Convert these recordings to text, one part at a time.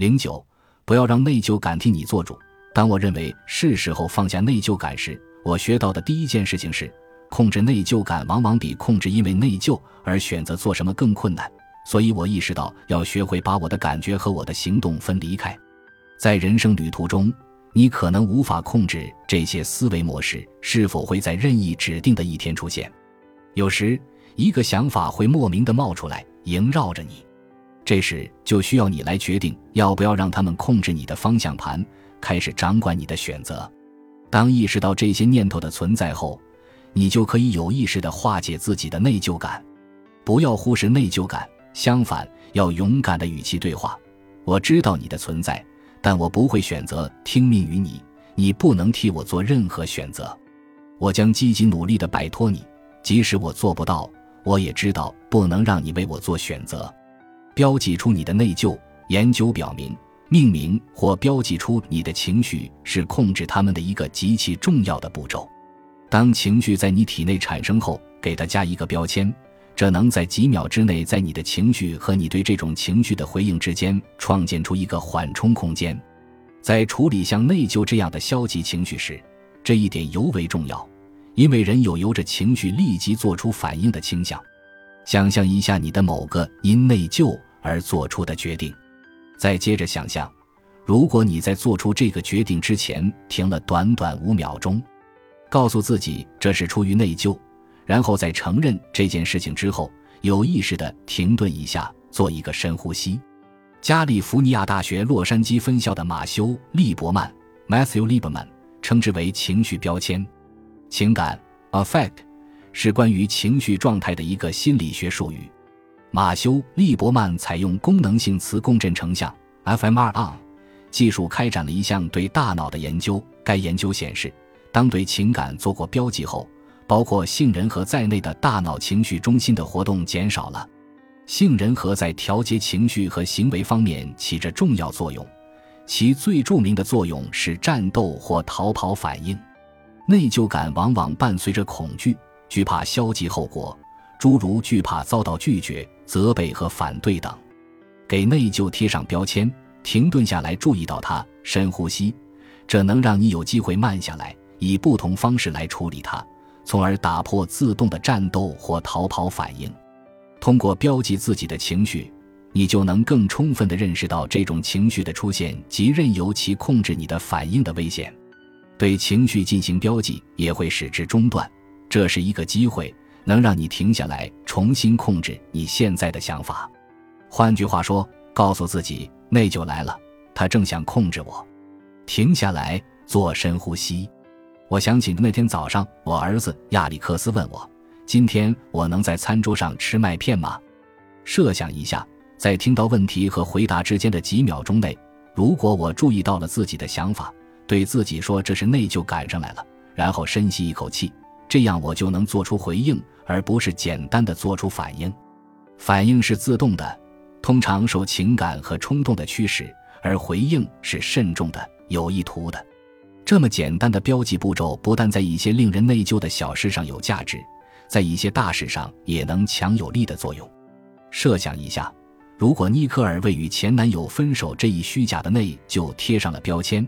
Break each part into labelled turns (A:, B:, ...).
A: 零九，不要让内疚感替你做主。当我认为是时候放下内疚感时，我学到的第一件事情是，控制内疚感往往比控制因为内疚而选择做什么更困难。所以我意识到要学会把我的感觉和我的行动分离开。在人生旅途中，你可能无法控制这些思维模式是否会在任意指定的一天出现。有时，一个想法会莫名的冒出来，萦绕着你。这时就需要你来决定要不要让他们控制你的方向盘，开始掌管你的选择。当意识到这些念头的存在后，你就可以有意识地化解自己的内疚感。不要忽视内疚感，相反，要勇敢地与其对话。我知道你的存在，但我不会选择听命于你。你不能替我做任何选择。我将积极努力地摆脱你，即使我做不到，我也知道不能让你为我做选择。标记出你的内疚。研究表明，命名或标记出你的情绪是控制他们的一个极其重要的步骤。当情绪在你体内产生后，给它加一个标签，这能在几秒之内在你的情绪和你对这种情绪的回应之间创建出一个缓冲空间。在处理像内疚这样的消极情绪时，这一点尤为重要，因为人有由着情绪立即做出反应的倾向。想象一下你的某个因内疚。而做出的决定，再接着想象，如果你在做出这个决定之前停了短短五秒钟，告诉自己这是出于内疚，然后在承认这件事情之后，有意识的停顿一下，做一个深呼吸。加利福尼亚大学洛杉矶分校的马修·利伯曼 （Matthew Lieberman） 称之为情绪标签。情感 （affect） 是关于情绪状态的一个心理学术语。马修·利伯曼采用功能性磁共振成像 （fMRI） 技术开展了一项对大脑的研究。该研究显示，当对情感做过标记后，包括杏仁核在内的大脑情绪中心的活动减少了。杏仁核在调节情绪和行为方面起着重要作用，其最著名的作用是战斗或逃跑反应。内疚感往往伴随着恐惧，惧怕消极后果。诸如惧怕遭到拒绝、责备和反对等，给内疚贴上标签，停顿下来，注意到它，深呼吸，这能让你有机会慢下来，以不同方式来处理它，从而打破自动的战斗或逃跑反应。通过标记自己的情绪，你就能更充分地认识到这种情绪的出现及任由其控制你的反应的危险。对情绪进行标记也会使之中断，这是一个机会。能让你停下来，重新控制你现在的想法。换句话说，告诉自己，内疚来了，他正想控制我。停下来，做深呼吸。我想起那天早上，我儿子亚历克斯问我：“今天我能在餐桌上吃麦片吗？”设想一下，在听到问题和回答之间的几秒钟内，如果我注意到了自己的想法，对自己说这是内疚赶上来了，然后深吸一口气。这样我就能做出回应，而不是简单的做出反应。反应是自动的，通常受情感和冲动的驱使；而回应是慎重的、有意图的。这么简单的标记步骤，不但在一些令人内疚的小事上有价值，在一些大事上也能强有力的作用。设想一下，如果尼克尔为与前男友分手这一虚假的内疚贴上了标签，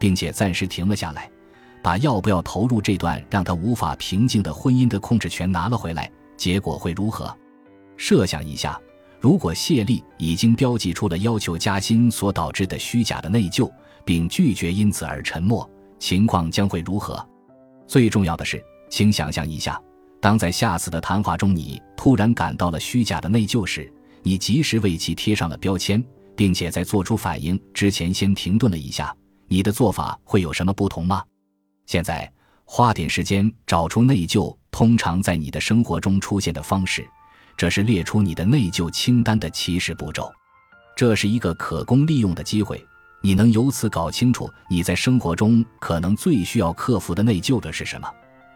A: 并且暂时停了下来。把要不要投入这段让他无法平静的婚姻的控制权拿了回来，结果会如何？设想一下，如果谢丽已经标记出了要求加薪所导致的虚假的内疚，并拒绝因此而沉默，情况将会如何？最重要的是，请想象一下，当在下次的谈话中你突然感到了虚假的内疚时，你及时为其贴上了标签，并且在做出反应之前先停顿了一下，你的做法会有什么不同吗？现在花点时间找出内疚通常在你的生活中出现的方式，这是列出你的内疚清单的起始步骤。这是一个可供利用的机会，你能由此搞清楚你在生活中可能最需要克服的内疚的是什么。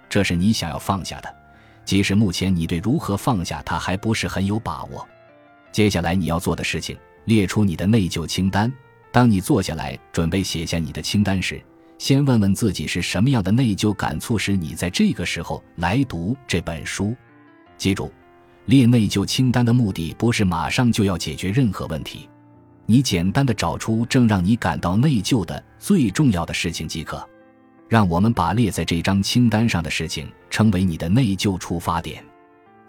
A: 这是你想要放下的，即使目前你对如何放下它还不是很有把握。接下来你要做的事情，列出你的内疚清单。当你坐下来准备写下你的清单时，先问问自己是什么样的内疚感促使你在这个时候来读这本书。记住，列内疚清单的目的不是马上就要解决任何问题，你简单的找出正让你感到内疚的最重要的事情即可。让我们把列在这张清单上的事情称为你的内疚出发点。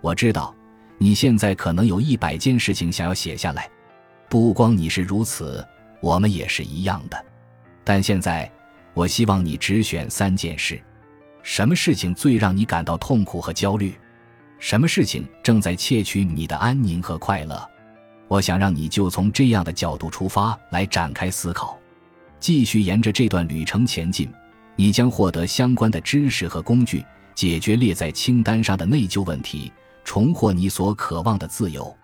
A: 我知道你现在可能有一百件事情想要写下来，不光你是如此，我们也是一样的。但现在，我希望你只选三件事。什么事情最让你感到痛苦和焦虑？什么事情正在窃取你的安宁和快乐？我想让你就从这样的角度出发来展开思考，继续沿着这段旅程前进。你将获得相关的知识和工具，解决列在清单上的内疚问题，重获你所渴望的自由。